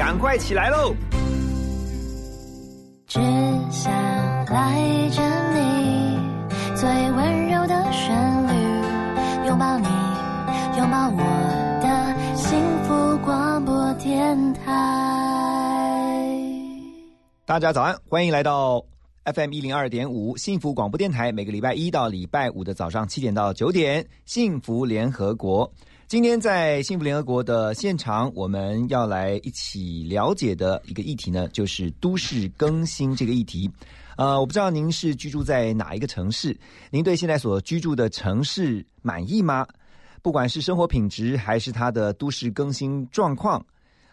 赶快起来喽！只想赖着你，最温柔的旋律，拥抱你，拥抱我的幸福广播电台。大家早安，欢迎来到 FM 一零二点五幸福广播电台，每个礼拜一到礼拜五的早上七点到九点，幸福联合国。今天在幸福联合国的现场，我们要来一起了解的一个议题呢，就是都市更新这个议题。呃，我不知道您是居住在哪一个城市，您对现在所居住的城市满意吗？不管是生活品质还是它的都市更新状况，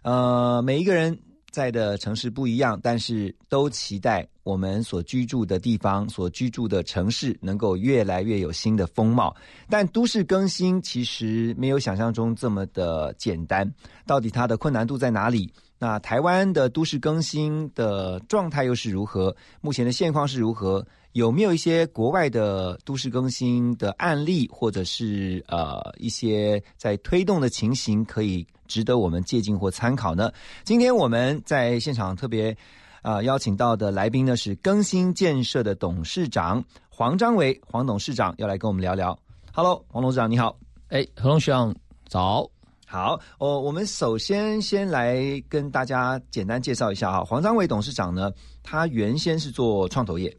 呃，每一个人。在的城市不一样，但是都期待我们所居住的地方、所居住的城市能够越来越有新的风貌。但都市更新其实没有想象中这么的简单，到底它的困难度在哪里？那台湾的都市更新的状态又是如何？目前的现况是如何？有没有一些国外的都市更新的案例，或者是呃一些在推动的情形，可以值得我们借鉴或参考呢？今天我们在现场特别啊邀请到的来宾呢是更新建设的董事长黄章伟黄董事长，要来跟我们聊聊。Hello，黄董事长你好。哎，何龙学长早。好，哦，我们首先先来跟大家简单介绍一下哈，黄章伟董事长呢，他原先是做创投业。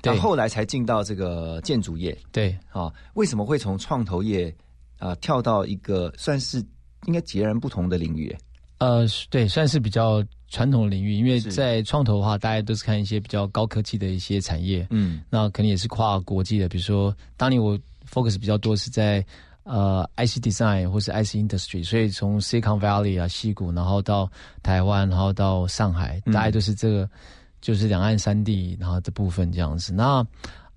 到后来才进到这个建筑业，对啊，为什么会从创投业啊跳到一个算是应该截然不同的领域？呃，对，算是比较传统的领域，因为在创投的话，大家都是看一些比较高科技的一些产业，嗯，那可能也是跨国际的，比如说当年我 focus 比较多是在呃 IC design 或是 IC industry，所以从 Silicon Valley 啊西谷，然后到台湾，然后到上海，大概都是这个。就是两岸三地，然后的部分这样子。那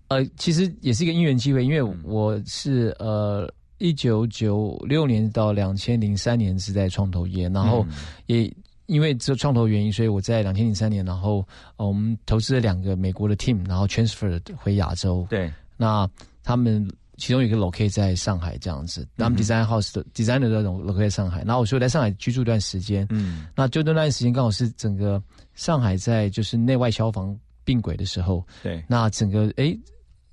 呃，其实也是一个因缘机会，因为我是呃一九九六年到两千零三年是在创投业，然后也因为这创投原因，所以我在两千零三年，然后我们投资了两个美国的 team，然后 transfer 回亚洲。对，那他们其中有一个 locate 在上海这样子，他们 design house 的 designer 的 locate 在上海，然后我说在上海居住一段时间。嗯，那就那段时间刚好是整个。上海在就是内外消防并轨的时候，对，那整个哎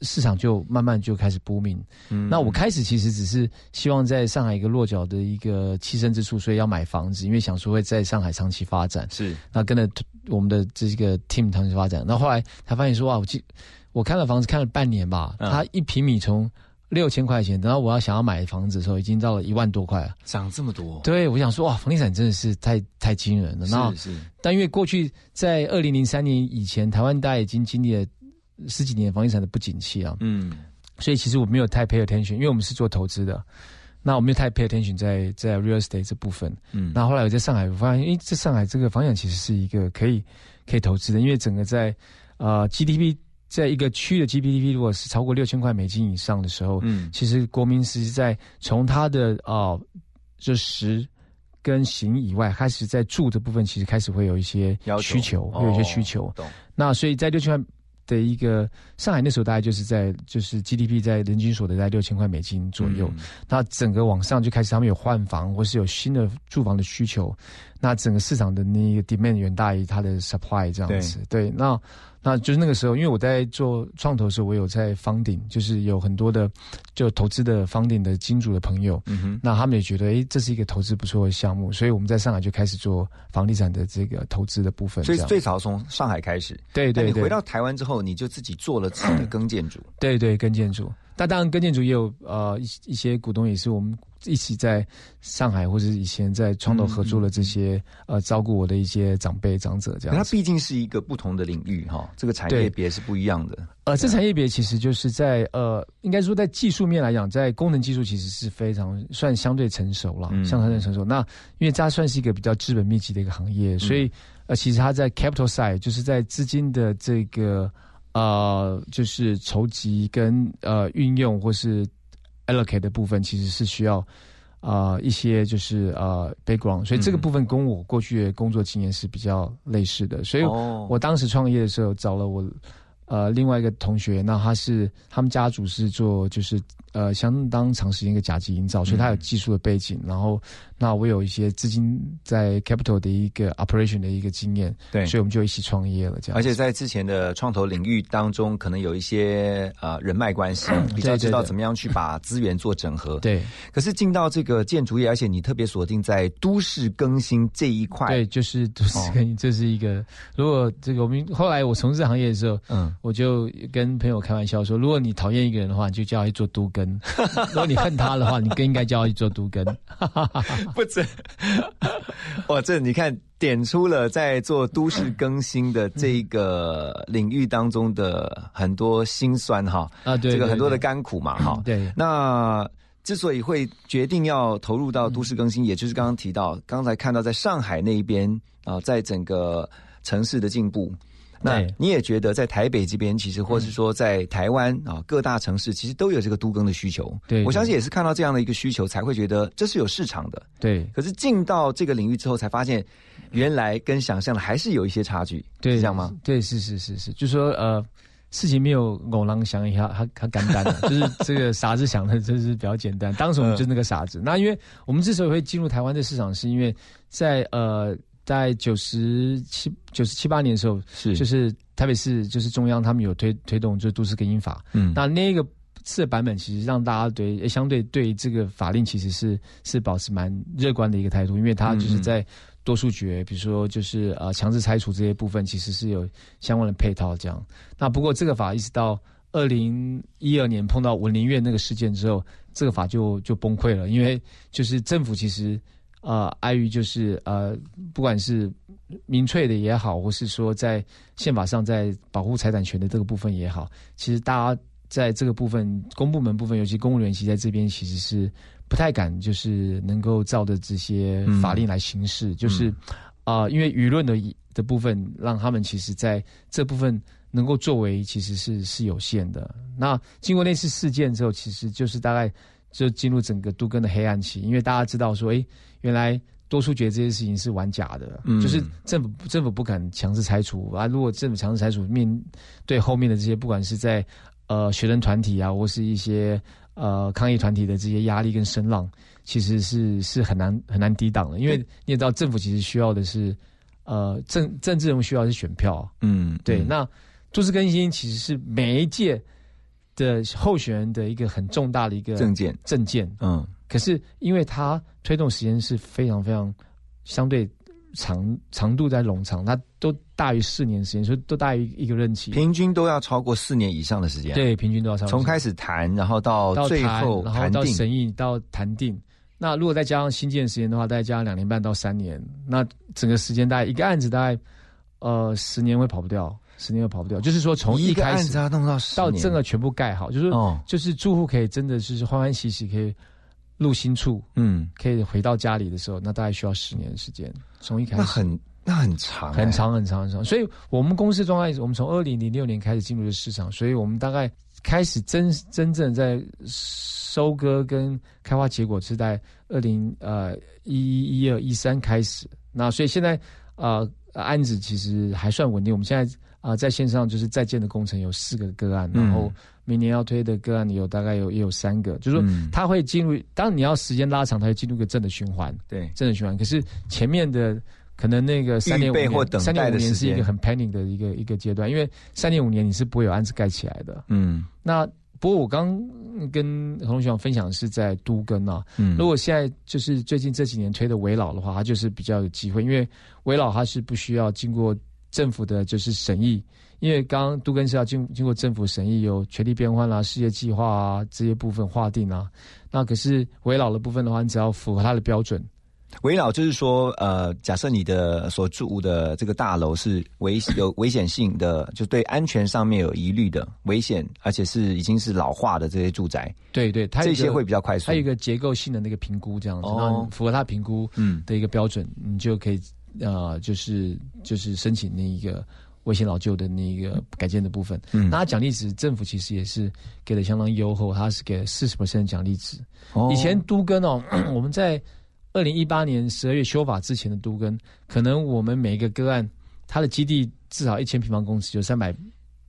市场就慢慢就开始波明。嗯，那我开始其实只是希望在上海一个落脚的一个栖身之处，所以要买房子，因为想说会在上海长期发展。是，那跟着我们的这个 team 长期发展。那后来他发现说哇，我记我看了房子看了半年吧，它一平米从。六千块钱，等到我要想要买房子的时候，已经到了一万多块了，涨这么多。对，我想说哇，房地产真的是太太惊人了。是是。但因为过去在二零零三年以前，台湾大家已经经历了十几年房地产的不景气啊。嗯。所以其实我没有太 pay attention，因为我们是做投资的，那我没有太 pay attention 在在 real estate 这部分。嗯。那后来我在上海，我发现，哎，这上海这个房产其实是一个可以可以投资的，因为整个在啊 GDP。在一个区的 GDP 如果是超过六千块美金以上的时候，嗯，其实国民是在从他的啊，就食跟行以外，开始在住的部分，其实开始会有一些需求，会有一些需求。那所以在六千块的一个上海那时候，大概就是在就是 GDP 在人均所得在六千块美金左右。那整个往上就开始他们有换房或是有新的住房的需求，那整个市场的那个 demand 远大于它的 supply 这样子。对，那。那就是那个时候，因为我在做创投的时候，我有在 funding，，就是有很多的就投资的 funding 的金主的朋友，嗯哼，那他们也觉得，哎，这是一个投资不错的项目，所以我们在上海就开始做房地产的这个投资的部分。所以最早从上海开始，对对。你回到台湾之后，你就自己做了自己的 跟建筑，对对，跟建筑。但当然，跟建筑也有呃一一些股东也是我们。一起在上海或者以前在创投合作的这些呃照顾我的一些长辈长者这样，它毕竟是一个不同的领域哈，这个产业别是不一样的。呃，这产业别其实就是在呃，应该说在技术面来讲，在功能技术其实是非常算相对成熟了，相对成熟。那因为它算是一个比较资本密集的一个行业，所以呃，其实它在 capital side 就是在资金的这个呃，就是筹集跟呃运用或是。allocate 的部分其实是需要啊一些就是呃 background，所以这个部分跟我过去的工作经验是比较类似的。所以我当时创业的时候找了我呃另外一个同学，那他是他们家族是做就是呃相当长时间一个甲级营造，所以它有技术的背景。然后，那我有一些资金在 capital 的一个 operation 的一个经验，对，所以我们就一起创业了。这样，而且在之前的创投领域当中，可能有一些呃人脉关系，比较知道怎么样去把资源做整合。对，可是进到这个建筑业，而且你特别锁定在都市更新这一块，对，就是都市更新，这是一个。如果这个我们后来我从事行业的时候，嗯，我就跟朋友开玩笑说，如果你讨厌一个人的话，你就叫他去做都根；如果你恨他的话，你更应该叫他去做都根。不止，哇，这你看点出了在做都市更新的这个领域当中的很多辛酸哈啊，对，这个很多的甘苦嘛哈。对，那之所以会决定要投入到都市更新，也就是刚刚提到，刚才看到在上海那一边啊，在整个城市的进步。那你也觉得在台北这边，其实或是说在台湾啊各大城市，其实都有这个都更的需求。对，我相信也是看到这样的一个需求，才会觉得这是有市场的。对。可是进到这个领域之后，才发现原来跟想象的还是有一些差距。对，这样吗？对，是是是是，就说呃，事情没有偶然想一下，他他简单的，就是这个傻子想的，真是比较简单。当时我们就是那个傻子。那因为我们之所以会进入台湾的市场，是因为在呃。在九十七、九十七八年的时候，是就是台北市就是中央他们有推推动就是都市更新法，嗯，那那个次的版本其实让大家对相对对这个法令其实是是保持蛮乐观的一个态度，因为它就是在多数决，比如说就是呃强制拆除这些部分，其实是有相关的配套这样。那不过这个法一直到二零一二年碰到文林院那个事件之后，这个法就就崩溃了，因为就是政府其实。呃，碍于就是呃，不管是民粹的也好，或是说在宪法上在保护财产权的这个部分也好，其实大家在这个部分公部门部分，尤其公务员，其实在这边其实是不太敢，就是能够照着这些法令来行事，就是啊，因为舆论的的部分，让他们其实在这部分能够作为，其实是是有限的。那经过那次事件之后，其实就是大概就进入整个都更的黑暗期，因为大家知道说，哎。原来多数觉得这些事情是玩假的，就是政府政府不敢强制拆除啊。如果政府强制拆除，面对后面的这些，不管是在呃学生团体啊，或是一些呃抗议团体的这些压力跟声浪，其实是是很难很难抵挡的。因为你也知道，政府其实需要的是呃政政治人物需要是选票，嗯，对。那都市更新其实是每一届的候选人的一个很重大的一个证件证件，嗯。可是，因为它推动时间是非常非常相对长长度在冗长，它都大于四年时间，所以都大于一个任期，平均都要超过四年以上的时间。对，平均都要超过。从开始谈，然后到最后谈到，审议到谈定。那如果再加上新建时间的话，再加上两年半到三年，那整个时间大概一个案子大概呃十年会跑不掉，十年会跑不掉。就是说，从一开始弄到到整个全部盖好，就是就是住户可以真的就是欢欢喜喜可以。入新处，嗯，可以回到家里的时候，那大概需要十年的时间。从一开始，那很那很长，很长很长很长。所以，我们公司状态，我们从二零零六年开始进入的市场，所以我们大概开始真真正在收割跟开花结果是在二零呃一一一二一三开始。那所以现在呃案子其实还算稳定。我们现在啊在线上就是在建的工程有四个个案，然后。明年要推的个案有大概有也有三个，就是说它会进入，当你要时间拉长，它会进入个正的循环，对，正的循环。可是前面的可能那个三年五年，三年五年是一个很 planning 的一个一个阶段，因为三年五年你是不会有案子盖起来的。嗯，那不过我刚跟何同学分享是在都根啊，嗯，如果现在就是最近这几年推的围老的话，它就是比较有机会，因为围老它是不需要经过政府的就是审议。因为刚刚都根是要经经过政府审议，有权力变换啦、事业计划啊这些部分划定啊。那可是围老的部分的话，你只要符合它的标准。围老就是说，呃，假设你的所住的这个大楼是危有危险性的，就对安全上面有疑虑的危险，而且是已经是老化的这些住宅。对对，它这些会比较快速。它有一个结构性的那个评估，这样子，哦，符合它评估嗯的一个标准，你就可以呃，就是就是申请那一个。危险老旧的那一个改建的部分，嗯，那奖励值政府其实也是给的相当优厚，它是给四十 percent 奖励值。以前都更哦，我们在二零一八年十二月修法之前的都更，可能我们每一个个案，它的基地至少一千平方公尺，有三百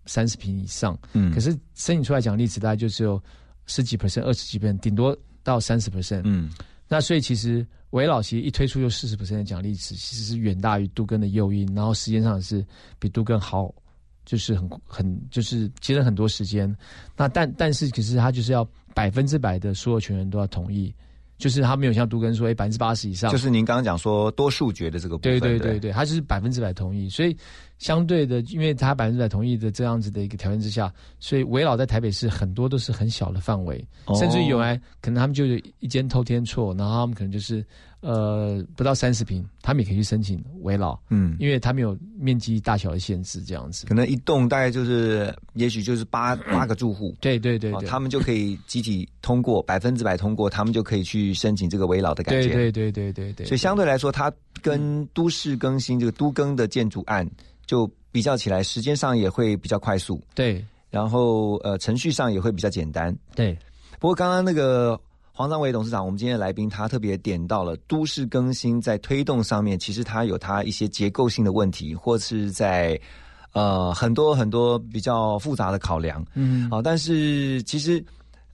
三十平以上，嗯，可是申请出来奖励值大概就只有十几 percent、二十几 percent，顶多到三十 percent。嗯，那所以其实维老其实一推出就四十 percent 的奖励值，其实是远大于杜根的诱因，然后时间上是比杜根好，就是很很就是节省很多时间。那但但是其实他就是要百分之百的所有权人都要同意。就是他没有像杜根说，哎，百分之八十以上。就是您刚刚讲说多数决的这个部分。对对对对，他就是百分之百同意，所以相对的，因为他百分之百同意的这样子的一个条件之下，所以围老在台北市很多都是很小的范围，甚至有来可能他们就有一间偷天错，然后他们可能就是。呃，不到三十平，他们也可以去申请围老，嗯，因为他们有面积大小的限制，这样子。可能一栋大概就是，也许就是八八个住户，对对对，他们就可以集体通过，百分之百通过，他们就可以去申请这个围老的改建。对对对对对对。所以相对来说，它跟都市更新这个都更的建筑案就比较起来，时间上也会比较快速。对，然后呃，程序上也会比较简单。对。不过刚刚那个。黄章伟董事长，我们今天的来宾，他特别点到了都市更新在推动上面，其实它有它一些结构性的问题，或是在呃很多很多比较复杂的考量。嗯，好，但是其实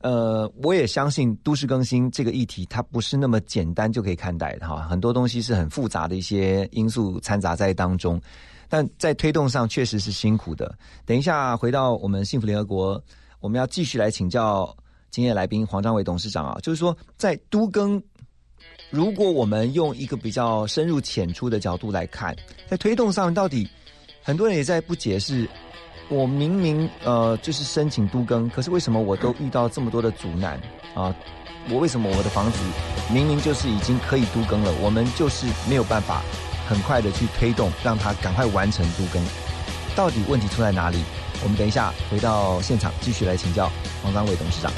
呃，我也相信都市更新这个议题，它不是那么简单就可以看待的哈，很多东西是很复杂的一些因素掺杂在当中，但在推动上确实是辛苦的。等一下回到我们幸福联合国，我们要继续来请教。今天来宾黄章伟董事长啊，就是说，在都更，如果我们用一个比较深入浅出的角度来看，在推动上到底，很多人也在不解释，我明明呃就是申请都更，可是为什么我都遇到这么多的阻难啊？我为什么我的房子明明就是已经可以都更了，我们就是没有办法很快的去推动，让它赶快完成都更？到底问题出在哪里？我们等一下回到现场继续来请教黄章伟董事长。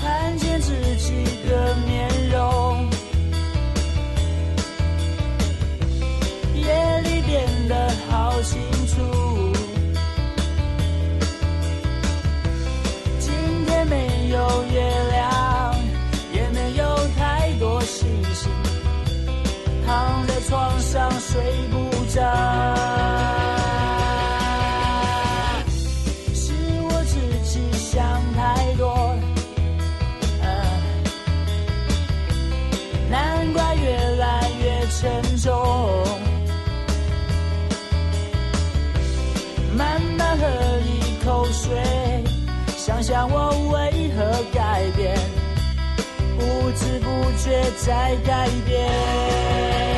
看见自己的面容，夜里变得好清楚。今天没有月亮，睡不着是我自己想太多难怪越来越沉重。慢慢喝一口水想想我为何改变不知不觉在改变。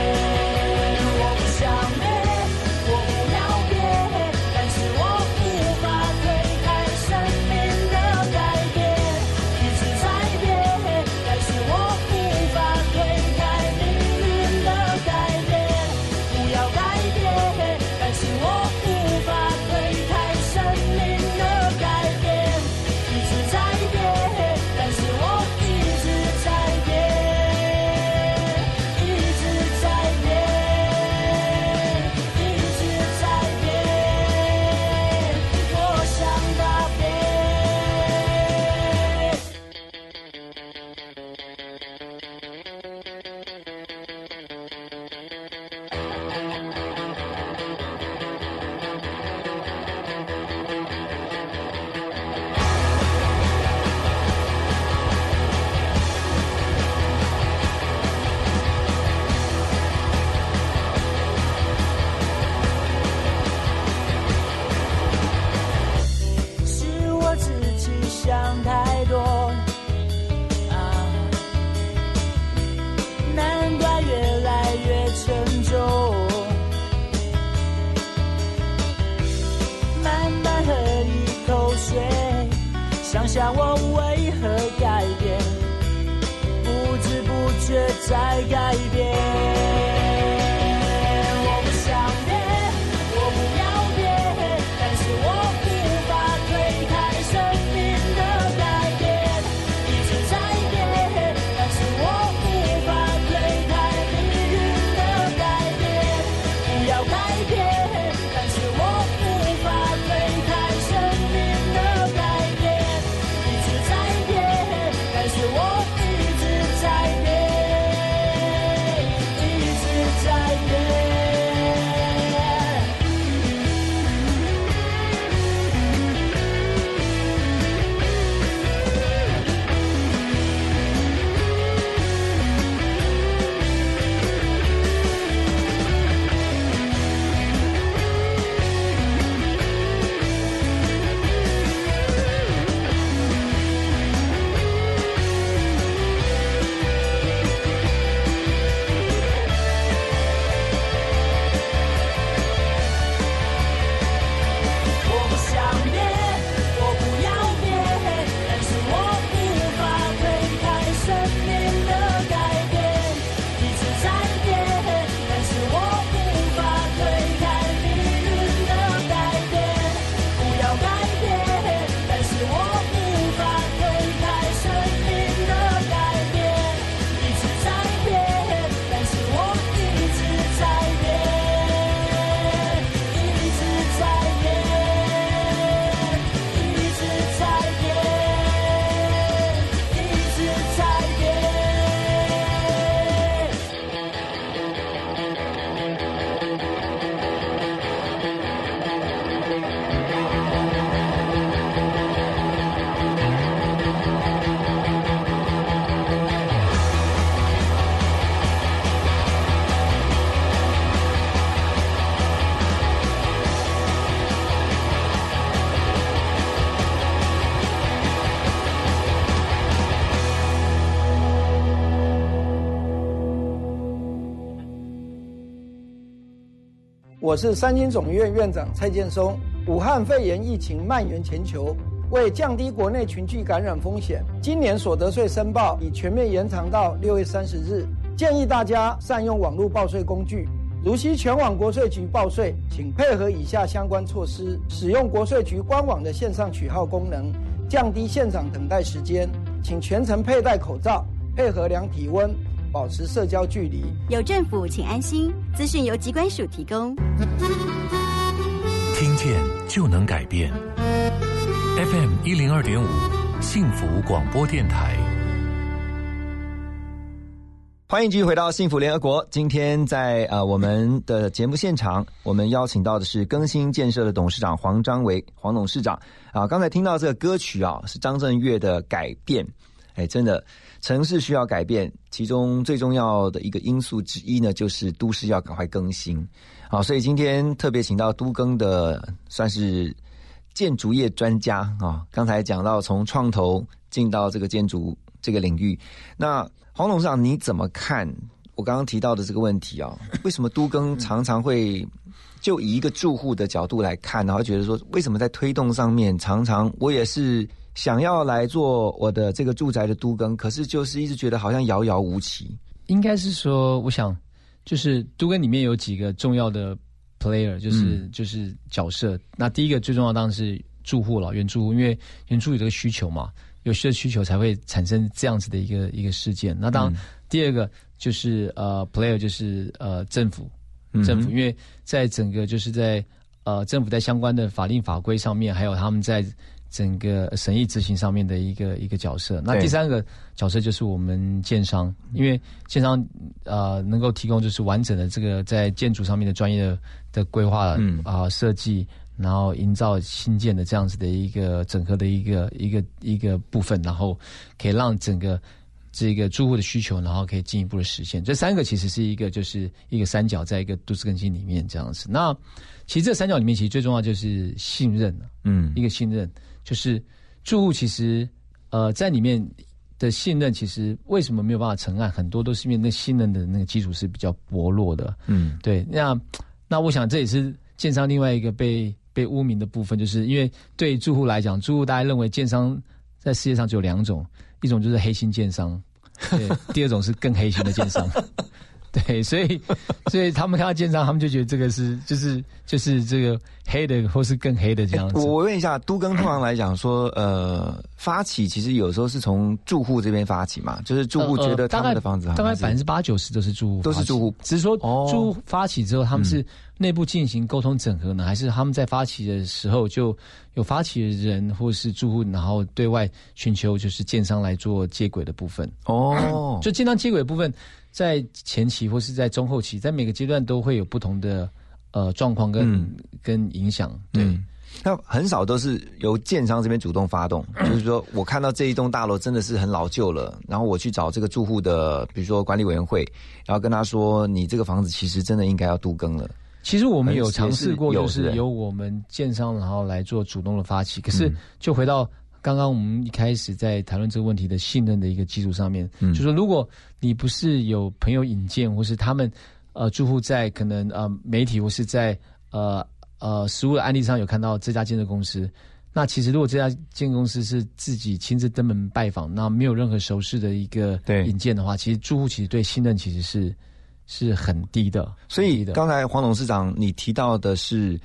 我是三军总院院长蔡建松。武汉肺炎疫情蔓延全球，为降低国内群聚感染风险，今年所得税申报已全面延长到六月三十日。建议大家善用网络报税工具，如需全网国税局报税，请配合以下相关措施：使用国税局官网的线上取号功能，降低现场等待时间。请全程佩戴口罩，配合量体温。保持社交距离，有政府，请安心。资讯由机关署提供。听见就能改变。FM 一零二点五，幸福广播电台。欢迎继续回到幸福联合国。今天在呃我们的节目现场，我们邀请到的是更新建设的董事长黄章维黄董事长啊。刚才听到这个歌曲啊，是张震岳的《改变》。哎，真的。城市需要改变，其中最重要的一个因素之一呢，就是都市要赶快更新。好，所以今天特别请到都更的算是建筑业专家啊。刚才讲到从创投进到这个建筑这个领域，那黄董事长你怎么看我刚刚提到的这个问题啊？为什么都更常常会就以一个住户的角度来看，然后觉得说，为什么在推动上面常常我也是。想要来做我的这个住宅的都更，可是就是一直觉得好像遥遥无期。应该是说，我想就是都更里面有几个重要的 player，就是就是角色。那第一个最重要当然是住户了，原住户，因为原住有这个需求嘛，有需的需求才会产生这样子的一个一个事件。那当第二个就是呃 player，就是呃政府，政府，因为在整个就是在呃政府在相关的法令法规上面，还有他们在。整个审议执行上面的一个一个角色，那第三个角色就是我们建商，因为建商呃能够提供就是完整的这个在建筑上面的专业的的规划啊设计，然后营造新建的这样子的一个整合的一个一个一个部分，然后可以让整个这个住户的需求，然后可以进一步的实现。这三个其实是一个就是一个三角，在一个都市更新里面这样子。那其实这三角里面，其实最重要就是信任嗯，一个信任。就是住户其实，呃，在里面的信任，其实为什么没有办法成案？很多都是因为那信任的那个基础是比较薄弱的。嗯，对。那那我想这也是建商另外一个被被污名的部分，就是因为对住户来讲，住户大家认为建商在世界上只有两种，一种就是黑心建商，对，第二种是更黑心的建商。对，所以所以他们看到建商，他们就觉得这个是就是就是这个黑的，或是更黑的这样子。我问一下，都更通常来讲说，呃，发起其实有时候是从住户这边发起嘛，就是住户觉得他们的房子大概百分之八九十都是住户，都是住户，只是说住户发起之后，他们是内部进行沟通整合呢，还是他们在发起的时候就有发起的人或是住户，然后对外寻求就是建商来做接轨的部分？哦，就建商接轨部分。在前期或是在中后期，在每个阶段都会有不同的呃状况跟跟影响。对，那很少都是由建商这边主动发动，就是说我看到这一栋大楼真的是很老旧了，然后我去找这个住户的，比如说管理委员会，然后跟他说，你这个房子其实真的应该要都更了。其实我们有尝试过，就是由我们建商然后来做主动的发起，可是就回到。刚刚我们一开始在谈论这个问题的信任的一个基础上面，就说如果你不是有朋友引荐，或是他们呃住户在可能呃媒体或是在呃呃实物的案例上有看到这家建设公司，那其实如果这家建设公司是自己亲自登门拜访，那没有任何熟识的一个引荐的话，其实住户其实对信任其实是是很低的。所以刚才黄董事长你提到的是。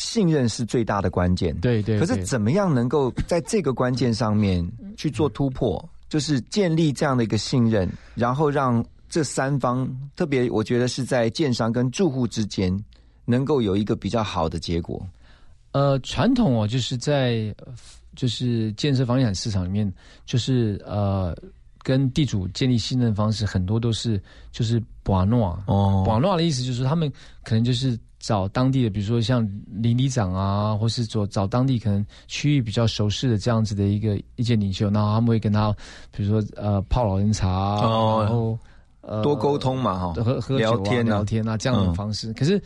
信任是最大的关键，对对。可是怎么样能够在这个关键上面去做突破？就是建立这样的一个信任，然后让这三方，特别我觉得是在建商跟住户之间，能够有一个比较好的结果。呃，传统哦，就是在就是建设房地产市场里面，就是呃，跟地主建立信任方式，很多都是就是瓦诺哦，瓦诺的意思就是他们可能就是。找当地的，比如说像邻里长啊，或是找找当地可能区域比较熟识的这样子的一个意见领袖，然后他们会跟他，比如说呃泡老人茶，然后呃 多沟通嘛哈，喝喝酒啊聊天啊这样的方式。可是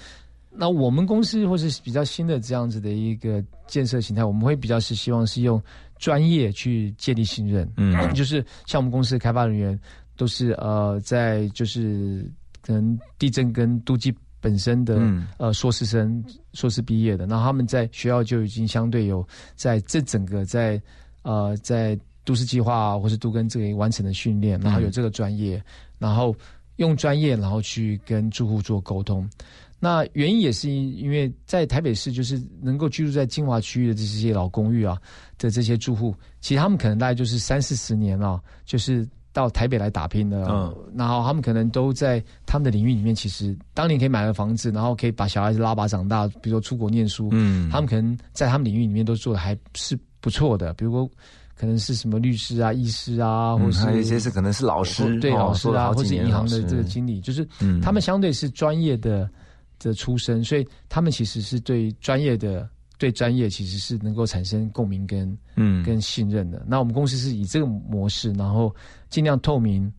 那我们公司或是比较新的这样子的一个建设形态，我们会比较是希望是用专业去建立信任，嗯，就是像我们公司的开发人员都是呃在就是可能地震跟都计。本身的呃硕士生、硕士毕业的，那他们在学校就已经相对有在这整个在呃在都市计划或是都跟这个完成的训练，然后有这个专业，然后用专业然后去跟住户做沟通。那原因也是因为在台北市，就是能够居住在金华区域的这些老公寓啊的这些住户，其实他们可能大概就是三四十年了，就是到台北来打拼的。嗯，然后他们可能都在他们的领域里面，其实当年可以买了房子，然后可以把小孩子拉拔长大，比如说出国念书。嗯，他们可能在他们领域里面都做的还是不错的，比如说可能是什么律师啊、医师啊，或者还有一些是可能是老师，对老师啊，或者银行的这个经理，就是他们相对是专业的。的出身，所以他们其实是对专业的、对专业其实是能够产生共鸣跟嗯跟信任的。那我们公司是以这个模式，然后尽量透明，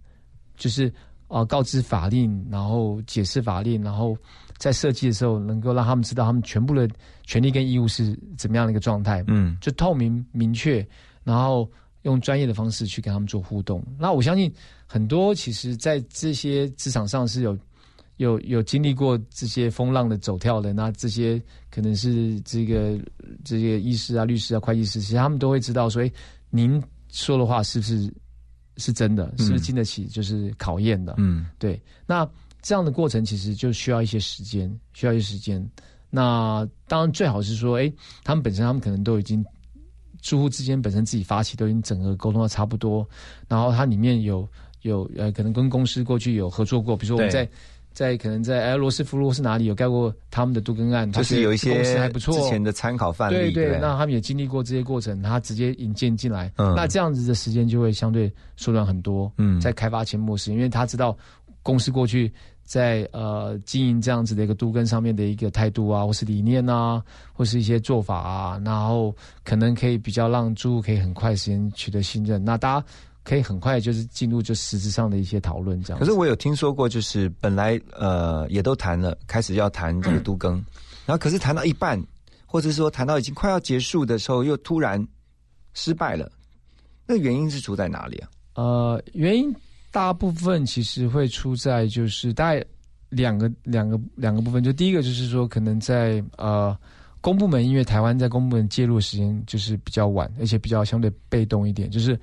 就是啊告知法令，然后解释法令，然后在设计的时候能够让他们知道他们全部的权利跟义务是怎么样的一个状态。嗯，就透明明确，然后用专业的方式去跟他们做互动。那我相信很多其实，在这些职场上是有。有有经历过这些风浪的走跳的，那这些可能是这个这些医师啊、律师啊、会计师，其实他们都会知道，说，哎，您说的话是不是是真的，是不是经得起就是考验的？嗯，对。那这样的过程其实就需要一些时间，需要一些时间。那当然最好是说，哎，他们本身他们可能都已经住户之间本身自己发起，都已经整个沟通的差不多，然后它里面有有呃，可能跟公司过去有合作过，比如说我们在。在可能在哎罗斯福路是哪里有盖过他们的杜根案，就是有一些公司还不错之前的参考范例。对对，那他们也经历过这些过程，他直接引荐进来，嗯那这样子的时间就会相对缩短很多。嗯，在开发前模式，因为他知道公司过去在呃经营这样子的一个杜根上面的一个态度啊，或是理念啊，或是一些做法啊，然后可能可以比较让租户可以很快时间取得信任。那大家。可以很快就是进入就实质上的一些讨论这样。可是我有听说过，就是本来呃也都谈了，开始要谈这个都更，然后可是谈到一半，或者说谈到已经快要结束的时候，又突然失败了。那原因是出在哪里啊？呃，原因大部分其实会出在就是大概两个两个两个部分，就第一个就是说可能在呃公部门，因为台湾在公部门介入的时间就是比较晚，而且比较相对被动一点，就是。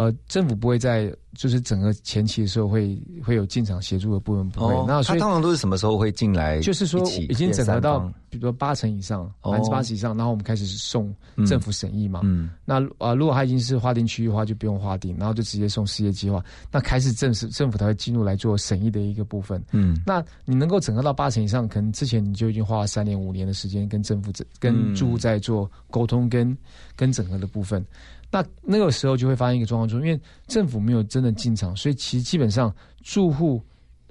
呃，政府不会在就是整个前期的时候会会有进场协助的部分不会。那他通常都是什么时候会进来？就是说已经整合到，比如说八成以上，百分之八十以上，然后我们开始送政府审议嘛。嗯。那啊，如果他已经是划定区域的话，就不用划定，然后就直接送事业计划。那开始正式政府才会进入来做审议的一个部分。嗯。那你能够整合到八成以上，可能之前你就已经花了三年五年的时间跟政府跟住户在做沟通跟跟整合的部分。那那个时候就会发现一个状况，就是因为政府没有真的进场，所以其实基本上住户，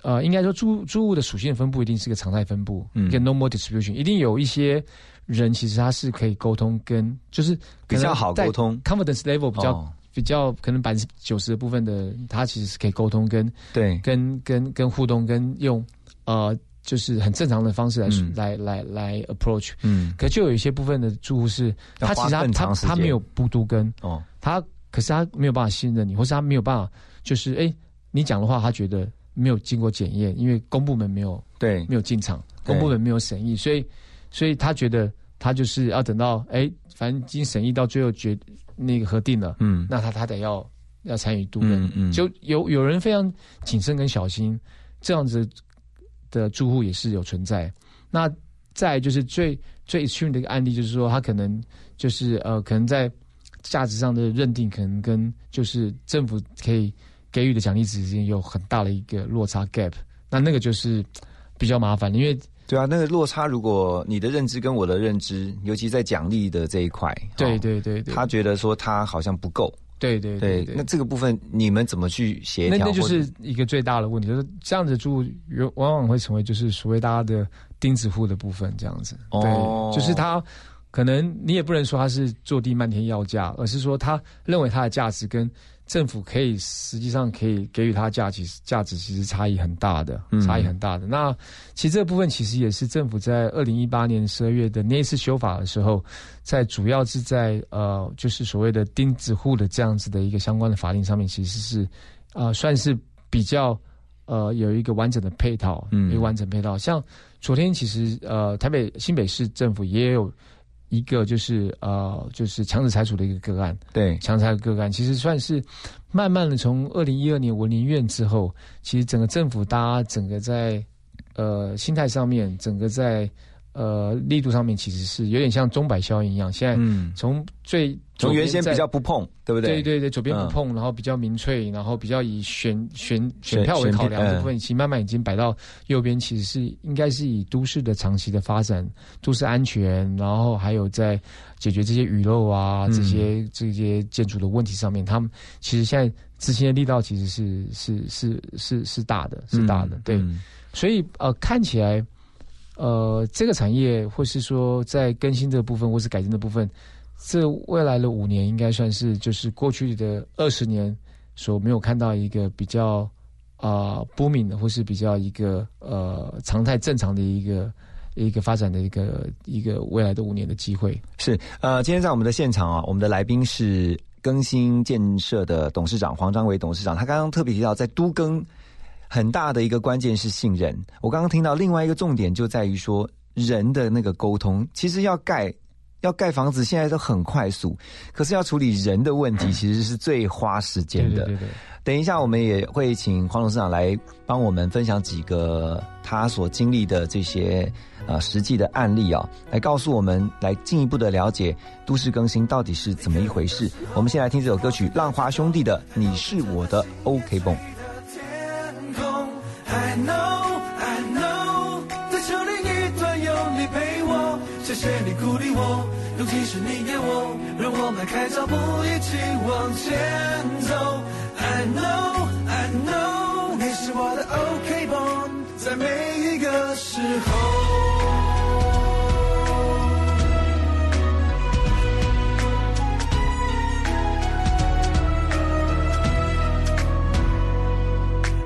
呃，应该说住住户的属性分布一定是个常态分布，一个 normal distribution，一定有一些人其实他是可以沟通，跟就是比较好沟通，confidence level 比较比较可能百分之九十的部分的，他其实是可以沟通跟对。跟跟跟互动跟用呃。就是很正常的方式来来来来 approach，嗯，可就有一些部分的住户是，他其实他他他没有不都跟哦，他可是他没有办法信任你，或是他没有办法，就是哎，你讲的话他觉得没有经过检验，因为公部门没有对。没有进场，公部门没有审议，所以所以他觉得他就是要等到哎，反正经审议到最后决那个核定了，嗯，那他他得要要参与都跟，就有有人非常谨慎跟小心这样子。的住户也是有存在，那再就是最最 extreme 的一个案例，就是说他可能就是呃，可能在价值上的认定，可能跟就是政府可以给予的奖励值之间有很大的一个落差 gap，那那个就是比较麻烦，因为对啊，那个落差，如果你的认知跟我的认知，尤其在奖励的这一块，对对对对，他觉得说他好像不够。对对对，那这个部分你们怎么去协调？那那就是一个最大的问题，就是这样子住有往往会成为就是所谓大家的钉子户的部分，这样子。哦，就是他可能你也不能说他是坐地漫天要价，而是说他认为他的价值跟。政府可以实际上可以给予它价值，价值其实差异很大的，差异很大的。那其实这个部分其实也是政府在二零一八年十二月的那一次修法的时候，在主要是在呃，就是所谓的钉子户的这样子的一个相关的法令上面，其实是呃算是比较呃有一个完整的配套，嗯，一个完整配套。像昨天其实呃台北新北市政府也有一个就是呃就是强制拆除的一个个案，对，强制拆除个案其实算是慢慢的从二零一二年文林院之后，其实整个政府大家整个在呃心态上面，整个在。呃，力度上面其实是有点像钟摆效应一样。现在从最从原先比较不碰，对不对？对对对，左边不碰，然后比较民粹，然后比较以选选选票为考量的部分，其实慢慢已经摆到右边。其实是应该是以都市的长期的发展、都市安全，然后还有在解决这些雨漏啊、这些这些建筑的问题上面，他们其实现在执行的力道其实是是是是是大的，是大的。对，所以呃，看起来。呃，这个产业，或是说在更新这部分，或是改进的部分，这未来的五年应该算是就是过去的二十年所没有看到一个比较啊波敏的，或是比较一个呃常态正常的一个一个发展的一个一个未来的五年的机会。是呃，今天在我们的现场啊，我们的来宾是更新建设的董事长黄章伟董事长，他刚刚特别提到在都更。很大的一个关键是信任。我刚刚听到另外一个重点就在于说人的那个沟通。其实要盖要盖房子，现在都很快速，可是要处理人的问题，其实是最花时间的。对对。等一下，我们也会请黄董事长来帮我们分享几个他所经历的这些呃实际的案例啊，来告诉我们，来进一步的了解都市更新到底是怎么一回事。我们先来听这首歌曲《浪花兄弟的你是我的 OK 绷》。谢谢你鼓励我，勇气是你给我，让我迈开脚步一起往前走。I know, I know，你是我的 OK 绷，在每一个时候。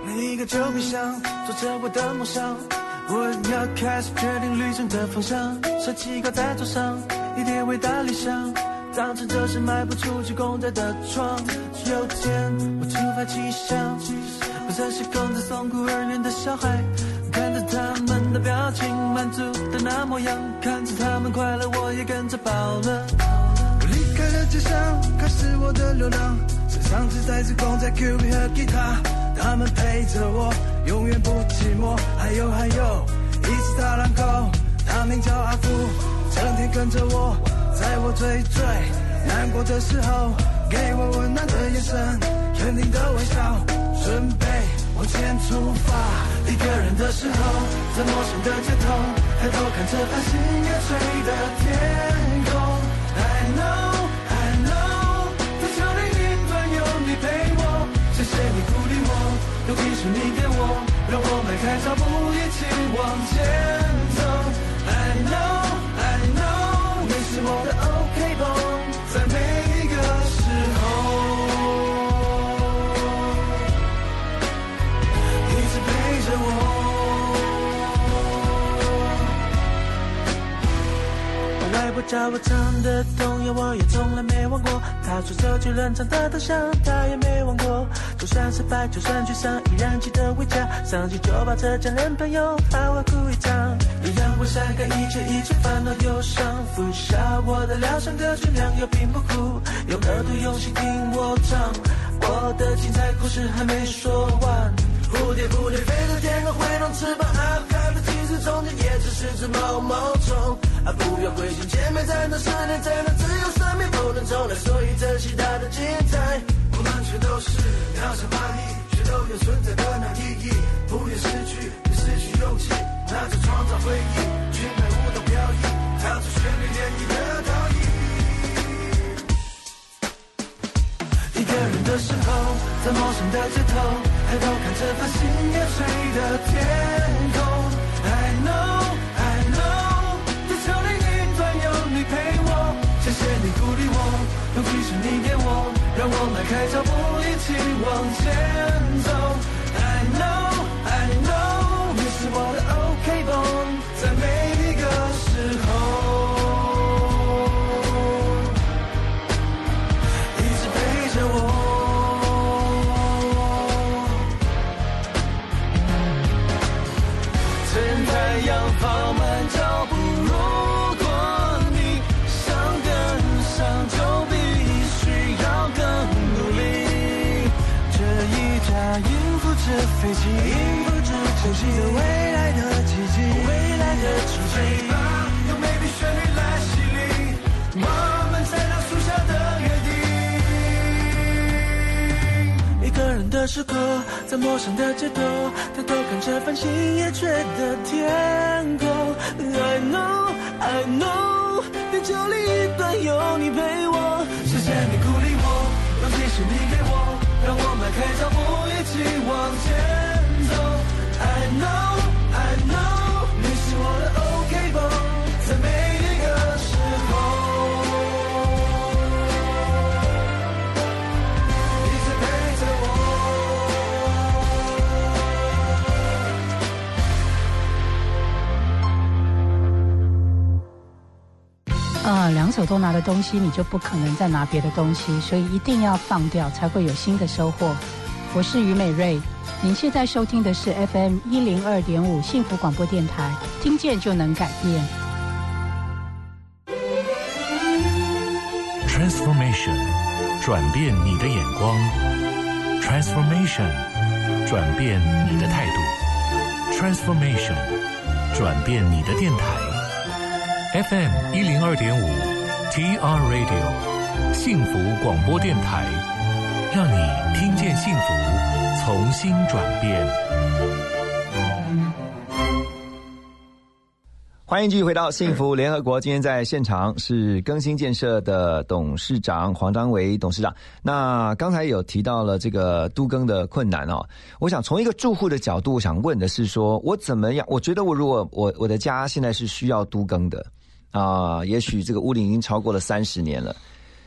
每一个旧冰箱，做着我的梦想。我要开始决定旅程的方向。设计挂在桌上，一点伟大理想，当成这是卖不出去公仔的床。有天我出发奇想，我再是供着送孤儿院的小孩，看着他们的表情，满足的那模样，看着他们快乐，我也跟着饱了。我离开了街上，开始我的流浪，身上只带着公仔、Q B 和吉他。他们陪着我，永远不寂寞。还有还有，一只大狼狗，它名叫阿福，整天跟着我，在我最最难过的时候，给我温暖的眼神，肯定的微笑，准备往前出发。一个人的时候，在陌生的街头，抬头看着繁星夜垂的天我，谢谢你鼓励我。尤其是你给我，让我迈开脚步一起往前走。I know, I know，你是我的 OK boy，外婆教我唱的童谣，我也从来没忘过。他说手举冷场的当下，他也没忘过。就算失败，就算沮丧，依然记得回家。上去就把这家人朋友好好哭一场。你让我晒干一切一切烦恼忧伤，拂下我的疗伤歌曲，良药并不苦。用耳朵用心听我唱，我的精彩故事还没说完。蝴蝶蝴蝶飞到天空，挥动翅膀，开不其实中间也只是只毛毛虫。啊！不要灰心，前面才能十年，才能自由，生命不能重来，所以珍惜它的精彩。我们全都是渺小蚂蚁，却都有存在的那意义。不愿失去，别失去勇气，那就创造回忆。裙摆舞蹈飘逸，跳出旋律涟漪的倒影。一个人的时候，在陌生的街头，抬头看着繁星夜垂的天空。你给我，让我迈开脚步一起往前走。飞机，应付着呼吸着未来的奇迹，未来的奇迹。用美丽旋律来洗礼，我们在那树下的约定。一个人的时刻，在陌生的街头，抬头看着繁星夜缺的天空。I know, I know，地球另一端有你陪我。谢谢你鼓励我，勇气是你给我，迈开脚步一起往前呃，两手都拿的东西，你就不可能再拿别的东西，所以一定要放掉，才会有新的收获。我是于美瑞，您现在收听的是 FM 一零二点五幸福广播电台，听见就能改变。Transformation，转变你的眼光；Transformation，转变你的态度；Transformation，转变你的电台。FM 一零二点五，TR Radio，幸福广播电台，让你听见幸福，重新转变。欢迎继续回到幸福联合国。今天在现场是更新建设的董事长黄章伟董事长。那刚才有提到了这个都更的困难哦。我想从一个住户的角度，想问的是说，我怎么样？我觉得我如果我我的家现在是需要都更的啊、也许这个屋龄已经超过了三十年了，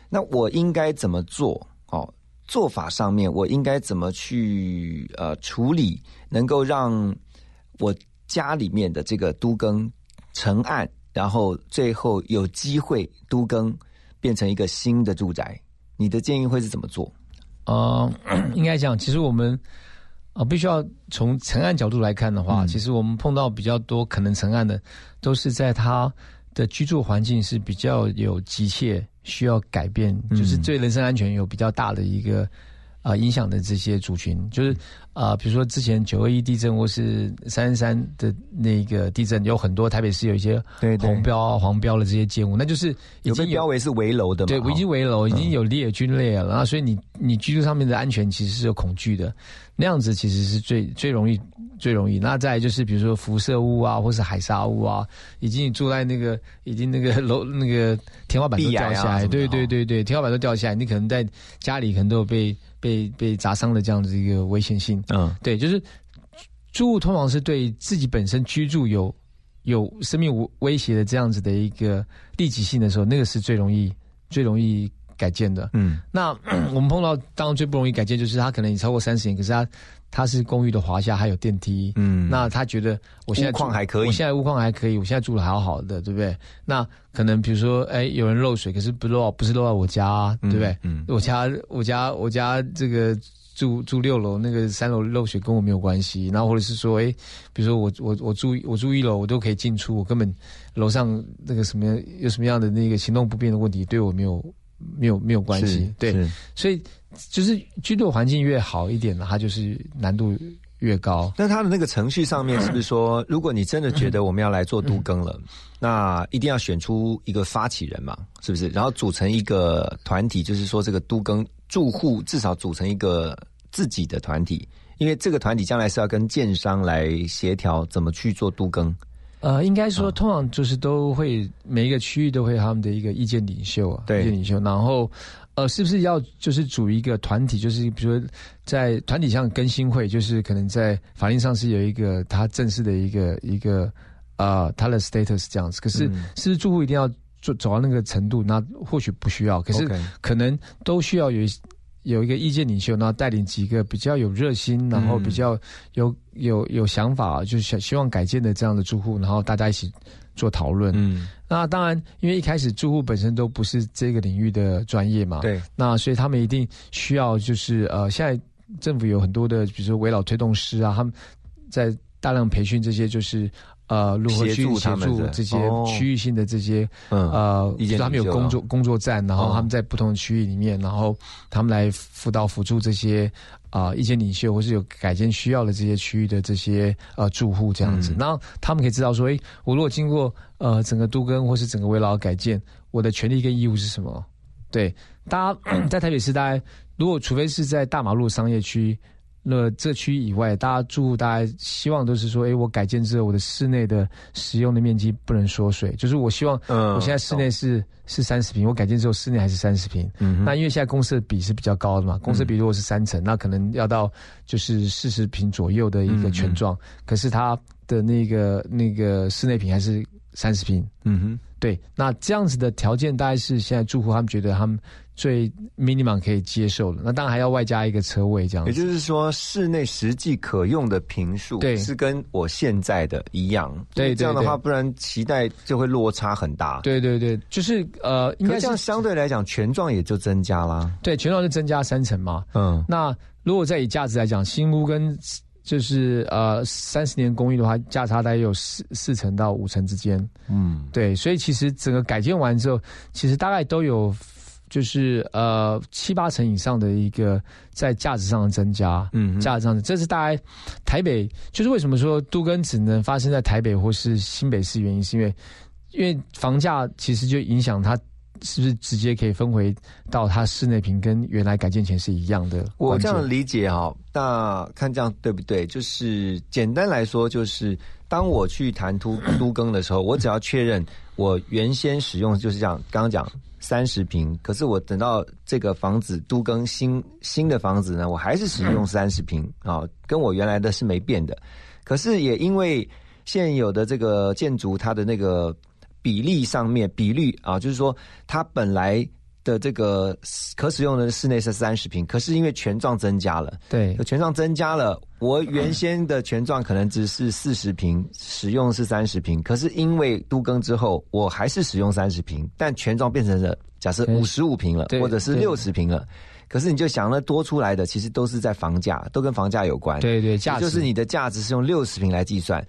那我应该怎么做？哦，做法上面我应该怎么去呃处理，能够让我家里面的这个都更成案，然后最后有机会都更变成一个新的住宅，你的建议会是怎么做？呃，应该讲，其实我们啊、呃必须要从成案角度来看的话，嗯其实我们碰到比较多可能成案的，都是在他的居住环境是比较有急切需要改变，嗯就是对人身安全有比较大的一个啊、呃影响的这些族群，就是啊、呃比如说之前九二一地震或是三三的那个地震，有很多台北市有一些红标啊、黄标的这些建物，那就是已有被经标为是围楼的嘛？对，哈已经围楼，已经有列军列了，然后所以你你居住上面的安全其实是有恐惧的，那样子其实是最最容易最容易。那再就是比如说辐射物啊，或是海沙物啊，已经你住在那个已经那个楼那个天花板都掉下来，对对哦对对，天花板都掉下来，你可能在家里可能都有被被被砸伤的这样子一个危险性。嗯对，就是住户通常是对自己本身居住有有生命危威胁的这样子的一个立即性的时候，那个是最容易最容易改建的。嗯那 我们碰到当然最不容易改建，就是他可能已超过三十年，可是他他是公寓的华夏，还有电梯。嗯，那他觉得我现在屋况还可以我现在物况还可以，我现在住的还好好的，对不对？那可能比如说，哎，有人漏水，可是不漏不是漏在我家、啊，对不对？嗯我家我家我家这个住住六楼，那个三楼漏水跟我没有关系。然后或者是说，哎，比如说我我我住我住一楼，我都可以进出，我根本楼上那个什么有什么样的那个行动不便的问题，对我没有没有没有关系。对，所以就是居住环境越好一点呢，它就是难度越高。那它的那个程序上面是不是说，如果你真的觉得我们要来做都更了，那一定要选出一个发起人嘛，是不是？然后组成一个团体，就是说这个都更住户至少组成一个自己的团体，因为这个团体将来是要跟建商来协调怎么去做都更。呃，应该说，通常就是都会每一个区域都会有他们的一个意见领袖啊，对意见领袖。然后，呃，是不是要就是组一个团体？就是比如说，在团体上更新会，就是可能在法令上是有一个他正式的一个一个呃他的 status 这样子。可是，嗯是不是住户一定要走走到那个程度？那或许不需要，可是可能都需要有一有一个意见领袖，然后带领几个比较有热心，然后比较有有有想法，就是想希望改建的这样的住户，然后大家一起做讨论。嗯，那当然，因为一开始住户本身都不是这个领域的专业嘛，对，那所以他们一定需要就是呃，现在政府有很多的，比如说围老推动师啊，他们在大量培训这些就是呃如何去协助这些区域性的这些呃，他们有工作工作站，然后他们在不同的区域里面，然后他们来辅导辅助这些啊意见领袖或是有改建需要的这些区域的这些呃住户这样子，那他们可以知道说，诶，我如果经过呃整个都更或是整个围绕改建，我的权利跟义务是什么？对，大家 在台北市，大家如果除非是在大马路商业区，那这区以外，大家住，大家希望都是说，哎，我改建之后，我的室内的使用的面积不能缩水，就是我希望，嗯，我现在室内是是三十平，我改建之后室内还是三十平，嗯，那因为现在公设比是比较高的嘛，公设比如果是三层，那可能要到就是四十平左右的一个权状，可是它的那个那个室内平还是三十平，嗯哼。对，那这样子的条件大概是现在住户他们觉得他们最 minimum 可以接受的。那当然还要外加一个车位这样。也就是说，室内实际可用的平数对是跟我现在的一样。对，这样的话，不然期待就会落差很大。对对对，就是呃，应该这样相对来讲，权状也就增加啦。对，权状就增加三层嘛。嗯，那如果再以价值来讲，新屋跟就是呃，三十年公寓的话，价差大概有四四成到五成之间。嗯，对，所以其实整个改建完之后，其实大概都有就是呃七八成以上的一个在价值上的增加。嗯，价值上的，这是大概台北就是为什么说都跟只能发生在台北或是新北市，原因是因为因为房价其实就影响它。是不是直接可以分回到它室内平跟原来改建前是一样的？我这样理解哈，那看这样对不对？就是简单来说，就是当我去谈突都更的时候，我只要确认我原先使用就是这样，刚刚讲三十平，可是我等到这个房子都更新新的房子呢，我还是使用三十平啊，跟我原来的是没变的。可是也因为现有的这个建筑，它的那个。比例上面比率啊，就是说它本来的这个可使用的室内是三十平，可是因为权状增加了，对，权状增加了，我原先的权状可能只是四十平，使用是三十平，可是因为都更之后，我还是使用三十平，但权状变成了假设五十五平了，或者是六十平了，可是你就想了多出来的，其实都是在房价，都跟房价有关，对对，价就是你的价值是用六十平来计算，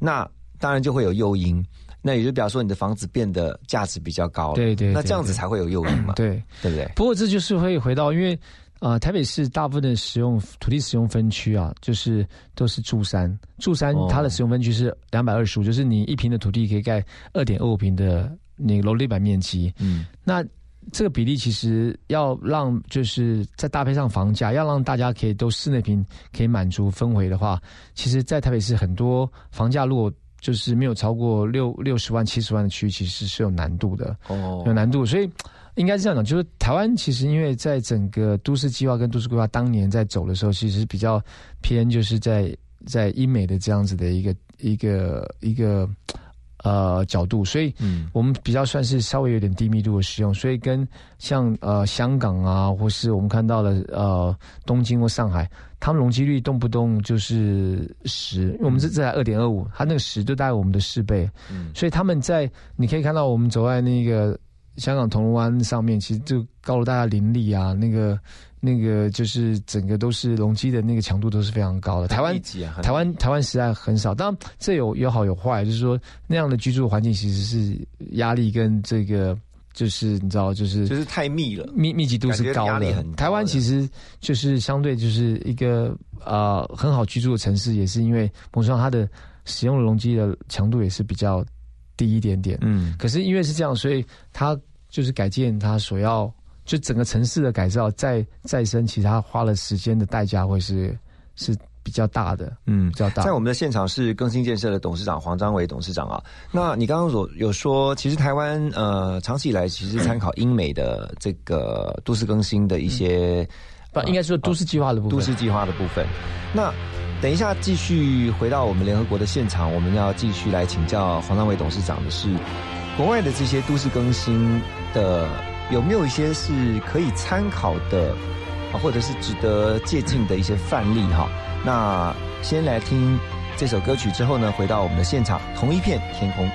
那当然就会有诱因。那也就表示说你的房子变得价值比较高了，对对，那这样子才会有诱因嘛，对。对不对？不过这就是会回到，因为啊，台北市大部分的使用土地使用分区啊，就是都是住山，住山它的使用分区是两百二十五，就是你一平的土地可以盖二点二五平的那个楼地板面积，嗯，那这个比例其实要让就是在搭配上房价，要让大家可以都室内平可以满足分围的话，其实，在台北市很多房价如果就是没有超过六六十万、七十万的区域，其实是有难度的，哦，有难度。所以应该是这样讲，就是台湾其实因为在整个都市计划跟都市规划当年在走的时候，其实比较偏就是在在英美的这样子的一个一个一个。呃，角度，所以，嗯，我们比较算是稍微有点低密度的使用，所以跟像呃香港啊，或是我们看到了呃东京或上海，他们容积率动不动就是十，因为我们这这才二点二五，它那个十就大概我们的四倍，嗯，所以他们在你可以看到我们走在那个香港铜锣湾上面，其实就高楼大厦林立啊，那个。那个就是整个都是容积的那个强度都是非常高的。台湾台湾台湾实在很少，当然这有有好有坏，就是说那样的居住环境其实是压力跟这个就是你知道就是就是太密了，密密集度是高的。台湾其实就是相对就是一个呃很好居住的城市，也是因为某种上它的使用容积的强度也是比较低一点点。嗯，可是因为是这样，所以它就是改建它所要。就整个城市的改造再再生，其他花了时间的代价会是是比较大的，嗯，比较大。在我们的现场是更新建设的董事长黄章伟董事长啊。那你刚刚所有说，其实台湾呃长期以来其实参考英美的这个都市更新的一些，不应该说都市计划的部分，都市计划的部分。那等一下继续回到我们联合国的现场，我们要继续来请教黄章伟董事长的是国外的这些都市更新的。有没有一些是可以参考的，或者是值得借鉴的一些范例哈？那先来听这首歌曲之后呢，回到我们的现场，同一片天空。每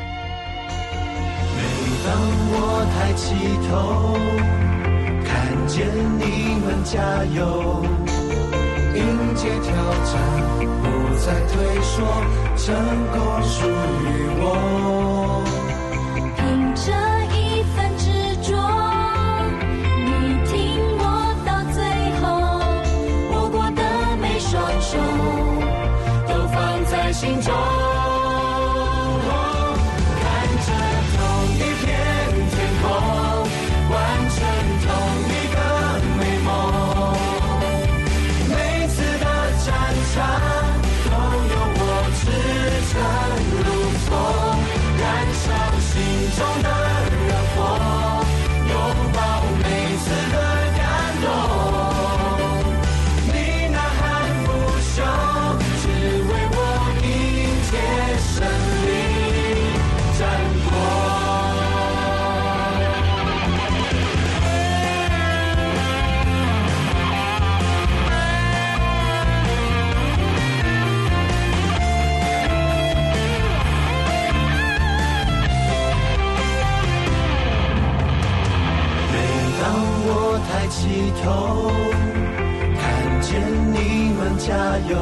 当我抬起头，看见你们加油，迎接挑战，不再退缩，成功属于我。头，看见你们加油，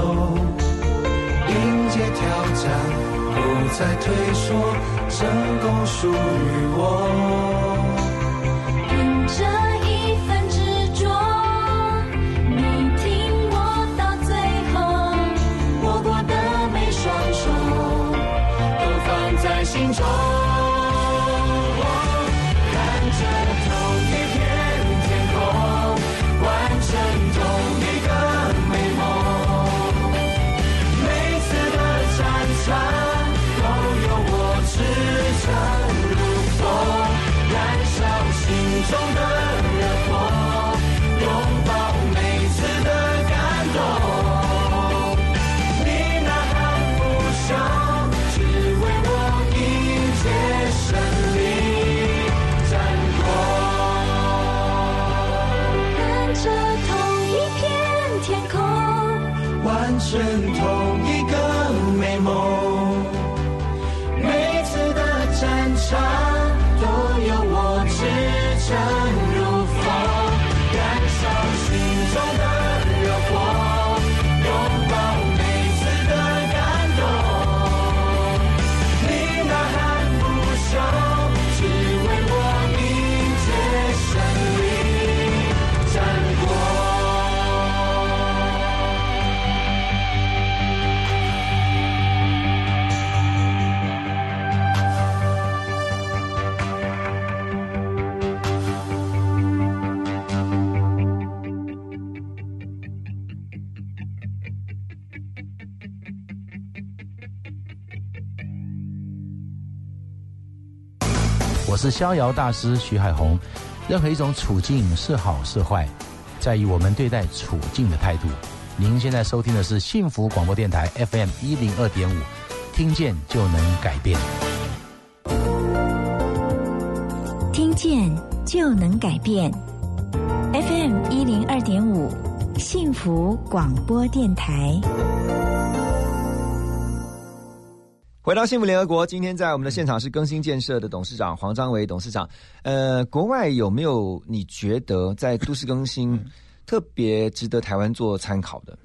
迎接挑战，不再退缩，成功属于我。逍遥大师徐海红。任何一种处境是好是坏，在于我们对待处境的态度。您现在收听的是幸福广播电台 FM 一零二点五，听见就能改变。听见就能改变。FM 一零二点五，幸福广播电台。回到幸福联合国，今天在我们的现场是更新建设的董事长黄章伟董事长。呃，国外有没有你觉得在都市更新特别值得台湾做参考的？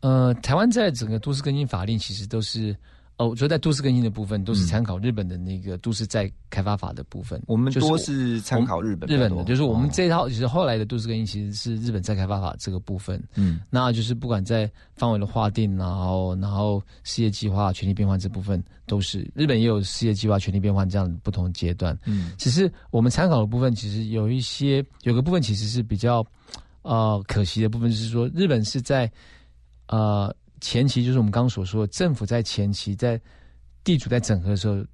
呃，台湾在整个都市更新法令其实都是，哦，我觉得在都市更新的部分都是参考日本的那个都市再开发法的部分。我们就是多是参考日本日，本的，就是我们哦这一套，其实后来的都市更新其实是日本再开发法这个部分。嗯那就是不管在范围的划定，然后然后事业计划、权利变换这部分，都是日本也有事业计划、权利变换这样的不同阶段。嗯只是我们参考的部分，其实有一些有个部分其实是比较呃可惜的部分，就是说日本是在呃前期，就是我们刚刚所说的，政府在前期在地主在整合的时候，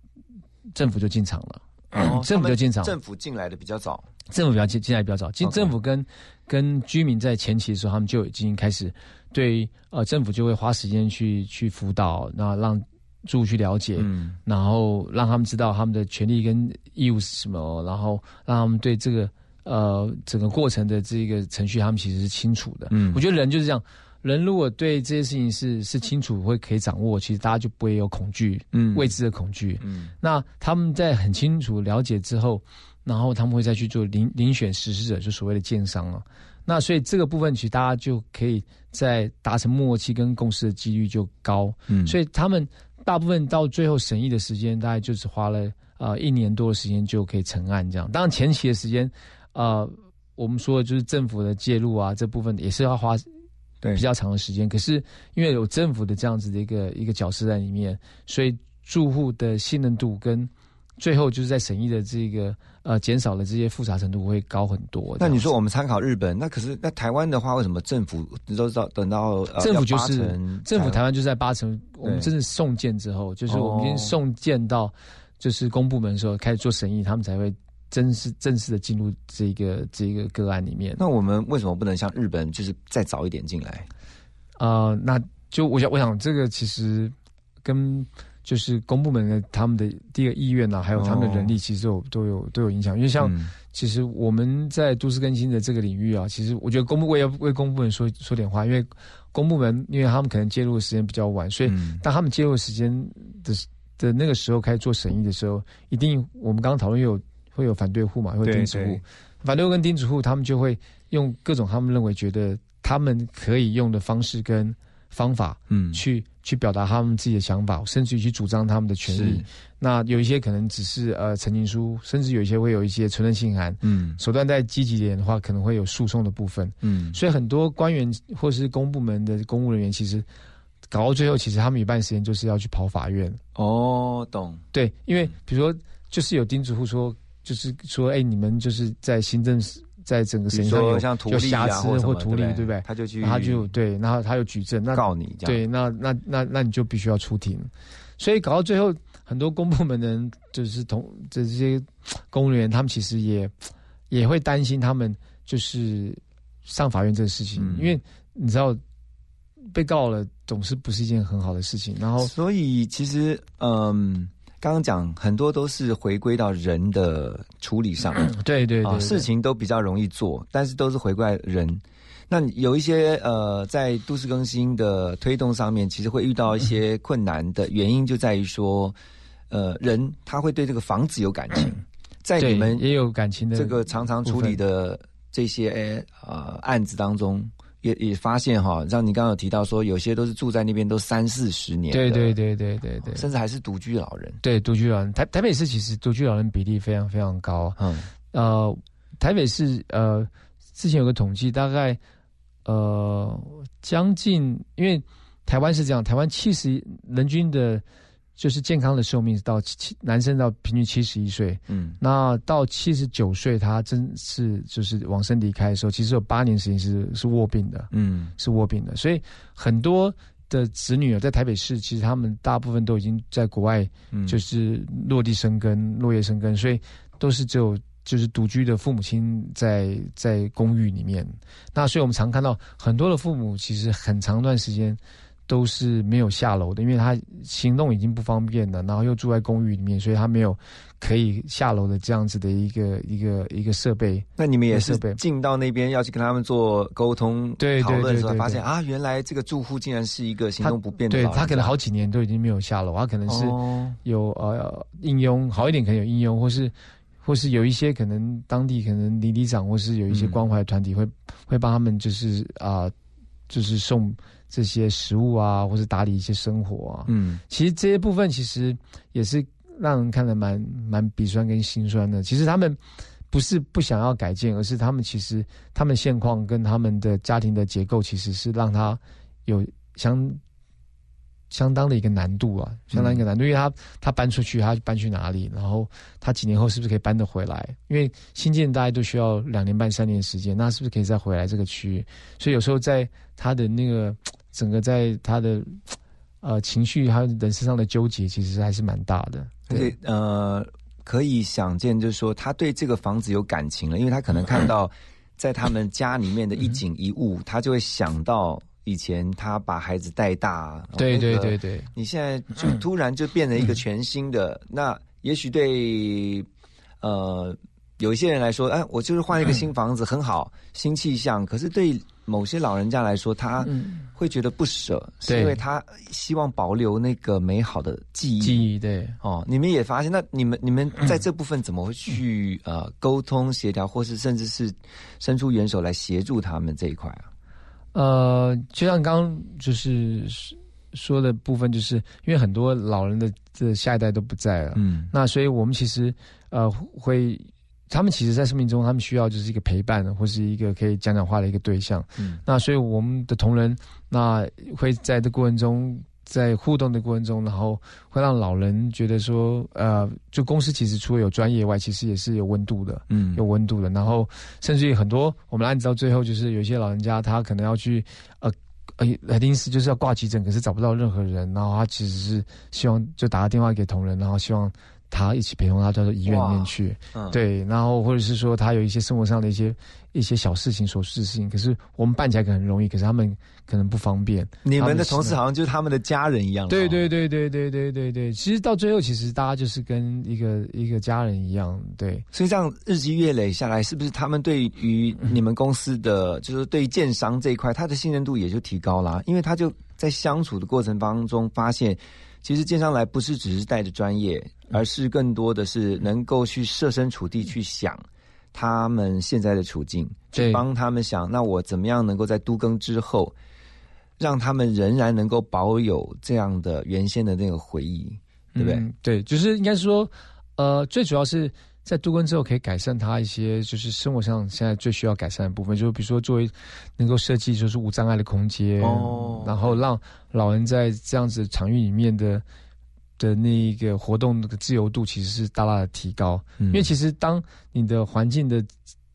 政府就进场了，哦 政府就进场，政府进来的比较早，政府比较进进来比较早，进政府跟跟居民在前期的时候，他们就已经开始对呃政府就会花时间去去辅导，那让住户去了解，嗯。然后让他们知道他们的权利跟义务是什么，然后让他们对这个呃整个过程的这个程序，他们其实是清楚的。嗯。我觉得人就是这样，人如果对这些事情是是清楚会可以掌握，其实大家就不会有恐惧，嗯未知的恐惧。嗯那他们在很清楚了解之后，然后他们会再去做遴遴选实施者，就所谓的建商啊。那所以这个部分其实大家就可以在达成默契跟共识的几率就高。嗯，所以他们大部分到最后审议的时间，大概就只花了呃一年多的时间就可以成案这样。当然前期的时间，呃，我们说的就是政府的介入啊，这部分也是要花对比较长的时间。可是因为有政府的这样子的一个一个角色在里面，所以住户的信任度跟最后就是在审议的这个呃减少了这些复杂程度会高很多。那你说我们参考日本，那可是那台湾的话，为什么政府都知道等到、呃、政府就是政府台湾就在八成，我们真的送件之后，就是我们已经送件到就是公部门的时候开始做审议，他们才会正式正式的进入这个这个个案里面。那我们为什么不能像日本，就是再早一点进来？呃，那就我想，我想这个其实跟就是公部门的他们的第一个意愿啊，还有他们的人力，其实有都有都有影响。因为像其实我们在都市更新的这个领域啊，其实我觉得公部我也要为公部门说说点话，因为公部门因为他们可能介入的时间比较晚，所以当他们介入的时间的的那个时候开始做审议的时候，一定我们刚刚讨论有会有反对户嘛，会有钉子户，反对户跟钉子户，他们就会用各种他们认为觉得他们可以用的方式跟方法，嗯，去去表达他们自己的想法，甚至于去主张他们的权利。那有一些可能只是呃陈情书，甚至有一些会有一些存任信函，嗯，手段再积极点的话，可能会有诉讼的部分，嗯，所以很多官员或是公部门的公务人员，其实搞到最后，其实他们一半时间就是要去跑法院。哦，懂。对，因为比如说，就是有钉子户说，就是说，哎，你们就是在行政。在整个审议上有有瑕疵或图利，对不对？他就去，他就对，然后他有举证，那告你，对，那那那那你就必须要出庭。所以搞到最后，很多公部门的人就是同这些公务员，他们其实也也会担心他们就是上法院这个事情，因为你知道被告了总是不是一件很好的事情。然后，所以其实嗯。刚刚讲很多都是回归到人的处理上，对对对，事情都比较容易做，但是都是回归人。那有一些呃，在都市更新的推动上面，其实会遇到一些困难的原因，就在于说，呃，人他会对这个房子有感情，在你们也有感情的这个常常处理的这些呃案子当中。也也发现哈，像你刚刚有提到说，有些都是住在那边都三四十年，对对对对对对，甚至还是独居老人。对，独居老人，台台北市其实独居老人比例非常非常高。嗯，呃，台北市呃，之前有个统计，大概呃将近，因为台湾是这样，台湾七十人均的。就是健康的寿命到七男生到平均七十一岁，嗯，那到七十九岁他真是就是往生离开的时候，其实有八年时间是是卧病的，嗯，是卧病的。所以很多的子女啊，在台北市，其实他们大部分都已经在国外，就是落地生根、落叶生根，所以都是只有就是独居的父母亲在在公寓里面。那所以我们常看到很多的父母，其实很长一段时间。都是没有下楼的，因为他行动已经不方便了，然后又住在公寓里面，所以他没有可以下楼的这样子的一个一个一个设备。那你们也是进到那边要去跟他们做沟通、对讨论的时候，发现啊，原来这个住户竟然是一个行动不便的。对他可能好几年都已经没有下楼，他可能是有呃应用好一点，可能有应用，或是或是有一些可能当地可能里里长或是有一些关怀团体会会帮他们，就是啊，就是送。这些食物啊，或是打理一些生活啊，嗯，其实这些部分其实也是让人看得蛮蛮鼻酸跟心酸的。其实他们不是不想要改建，而是他们其实他们现况跟他们的家庭的结构，其实是让他有相相当的一个难度啊，相当一个难度。因为他他搬出去，他搬去哪里？然后他几年后是不是可以搬得回来？因为新建大家都需要两年半三年时间，那是不是可以再回来这个区域？所以有时候在他的那个。整个在他的呃情绪还有人身上的纠结，其实还是蛮大的。而且呃，可以想见，就是说他对这个房子有感情了，因为他可能看到 在他们家里面的一景一物，他就会想到以前他把孩子带大。对对对对，你现在就突然就变成一个全新的，那也许对呃有一些人来说，哎，我就是换一个新房子，很好，新气象。可是对某些老人家来说，他会觉得不舍，是因为他希望保留那个美好的记忆。记忆对哦，你们也发现，那你们你们在这部分怎么会去呃沟通协调，或是甚至是伸出援手来协助他们这一块啊？呃，就像刚刚就是说的部分，就是因为很多老人的这下一代都不在了，嗯，那所以我们其实呃会。他们其实，在生命中，他们需要就是一个陪伴，或是一个可以讲讲话的一个对象。嗯，那所以我们的同仁，那会在这过程中，在互动的过程中，然后会让老人觉得说，呃，就公司其实除了有专业外，其实也是有温度的，嗯，有温度的。然后，甚至于很多我们案子到最后，就是有一些老人家，他可能要去，呃，呃，来临时就是要挂急诊，可是找不到任何人，然后他其实是希望就打个电话给同仁，然后希望。他一起陪同他到医院里面去，嗯对，然后或者是说他有一些生活上的一些一些小事情、琐事情，可是我们办起来可能很容易，可是他们可能不方便。你们的同事好像就是他们的家人一样。对对对对对对对对，其实到最后，其实大家就是跟一个一个家人一样。对，所以这样日积月累下来，是不是他们对于你们公司的，就是对建商这一块，他的信任度也就提高了？因为他就在相处的过程当中发现。其实建商来不是只是带着专业，而是更多的是能够去设身处地去想他们现在的处境，去帮他们想，那我怎么样能够在都更之后，让他们仍然能够保有这样的原先的那个回忆，对不对？对，就是应该说，呃，最主要是。在杜根之后，可以改善他一些就是生活上现在最需要改善的部分，就是比如说作为能够设计就是无障碍的空间，然后让老人在这样子场域里面的的那个活动那个自由度其实是大大的提高。因为其实当你的环境的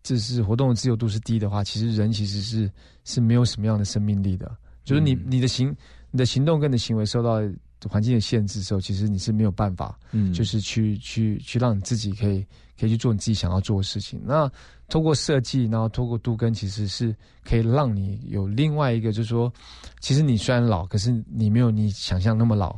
就是活动的自由度是低的话，其实人其实是是没有什么样的生命力的。就是你你的行你的行动跟你的行为受到。环境的限制时候，其实你是没有办法，嗯，就是去去去让你自己可以可以去做你自己想要做的事情。那通过设计，然后通过杜根，其实是可以让你有另外一个，就是说，其实你虽然老，可是你没有你想象那么老，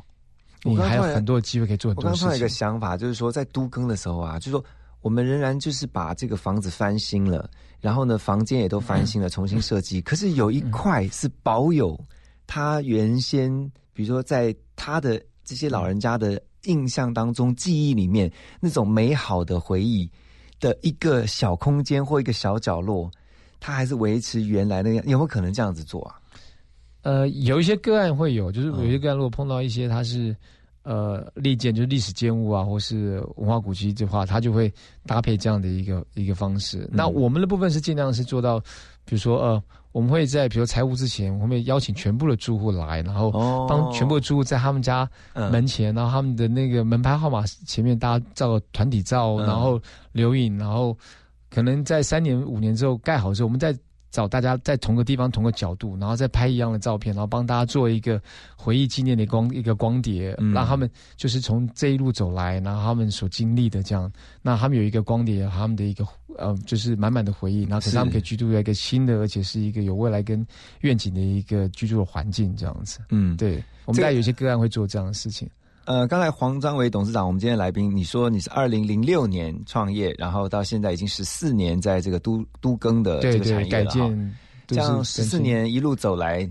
你还有很多的机会可以做很多事情。我刚一个想法，就是说在都更的时候啊，就是说我们仍然就是把这个房子翻新了，然后呢，房间也都翻新了，重新设计。可是有一块是保有它原先。比如说，在他的这些老人家的印象当中、记忆里面，那种美好的回忆的一个小空间或一个小角落，他还是维持原来那样。有没有可能这样子做啊？呃，有一些个案会有，就是有些个案如果碰到一些他是呃历建，就是历史建物啊，或是文化古迹的话，他就会搭配这样的一个一个方式。那我们的部分是尽量是做到，比如说呃。我们会在比如财务之前，我们会邀请全部的住户来，然后帮全部的住户在他们家门前，然后他们的那个门牌号码前面，大家照个团体照，然后留影，然后可能在三年五年之后盖好之后，我们再。找大家在同个地方、同个角度，然后再拍一样的照片，然后帮大家做一个回忆纪念的光一个光碟，让他们就是从这一路走来，然后他们所经历的这样，那他们有一个光碟，他们的一个呃，就是满满的回忆，然后可是他们可以居住在一个新的，而且是一个有未来跟愿景的一个居住的环境，这样子。嗯，对，我们大概有些个案会做这样的事情。呃，刚才黄章伟董事长，我们今天来宾，你说你是二零零六年创业，然后到现在已经十四年在这个都都更的这个产业了哈。这样十四年一路走来，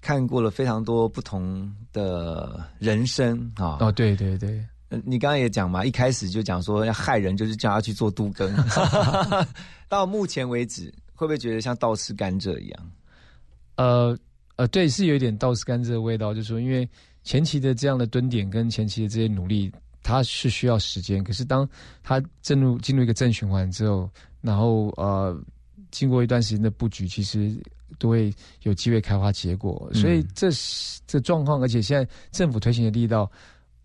看过了非常多不同的人生啊。哦，对对对，你刚刚也讲嘛，一开始就讲说要害人，就是叫他去做都更。到目前为止，会不会觉得像倒吃甘蔗一样？呃呃，对，是有一点倒吃甘蔗的味道，就是说因为。前期的这样的蹲点跟前期的这些努力，它是需要时间。可是当它进入进入一个正循环之后，然后呃，经过一段时间的布局，其实都会有机会开花结果。所以这这状况，而且现在政府推行的力道，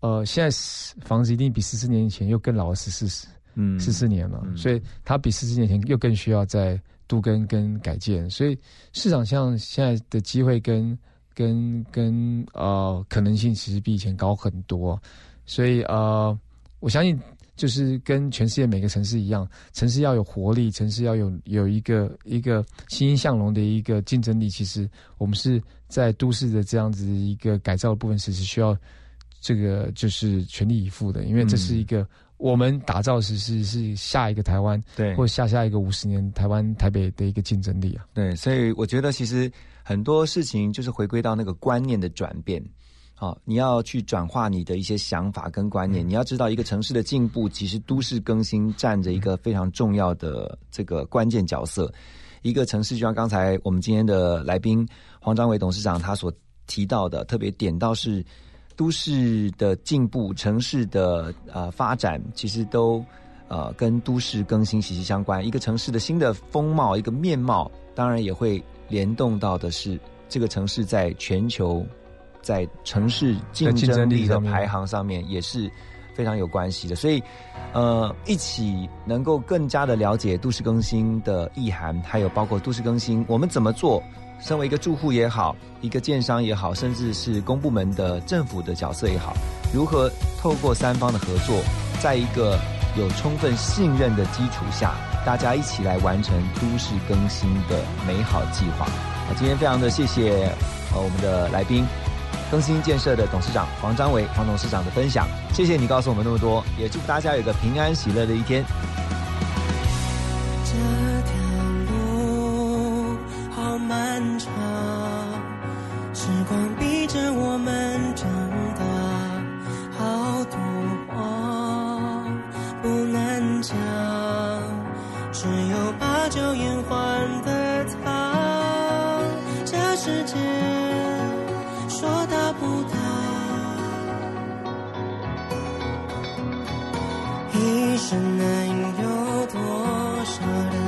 呃，现在房子一定比十四年前又更老了十四嗯十四年了，所以它比十四年前又更需要在都跟跟改建。所以市场上现在的机会跟。跟跟呃可能性其实比以前高很多，所以呃我相信就是跟全世界每个城市一样，城市要有活力，城市要有有一个一个欣欣向荣的一个竞争力。其实我们是在都市的这样子一个改造的部分，其实需要这个就是全力以赴的，因为这是一个我们打造是是是下一个台湾，对，或下下一个五十年台湾台北的一个竞争力啊。对，所以我觉得其实很多事情就是回归到那个观念的转变。好，你要去转化你的一些想法跟观念。你要知道，一个城市的进步，其实都市更新占着一个非常重要的这个关键角色。一个城市，就像刚才我们今天的来宾黄章伟董事长他所提到的，特别点到是。都市的进步，城市的呃发展，其实都呃跟都市更新息息相关。一个城市的新的风貌，一个面貌，当然也会联动到的是这个城市在全球在城市竞争力的排行上面也是非常有关系的。所以，呃，一起能够更加的了解都市更新的意涵，还有包括都市更新我们怎么做。身为一个住户也好，一个建商也好，甚至是公部门的政府的角色也好，如何透过三方的合作，在一个有充分信任的基础下，大家一起来完成都市更新的美好计划。那，今天非常的谢谢呃我们的来宾，更新建设的董事长黄章伟黄董事长的分享，谢谢你告诉我们那么多，也祝大家有个平安喜乐的一天。这条路好漫长，时光逼着我们长大，好多话不能讲只有把酒言欢的他。这世界说大不大。一生能有多少人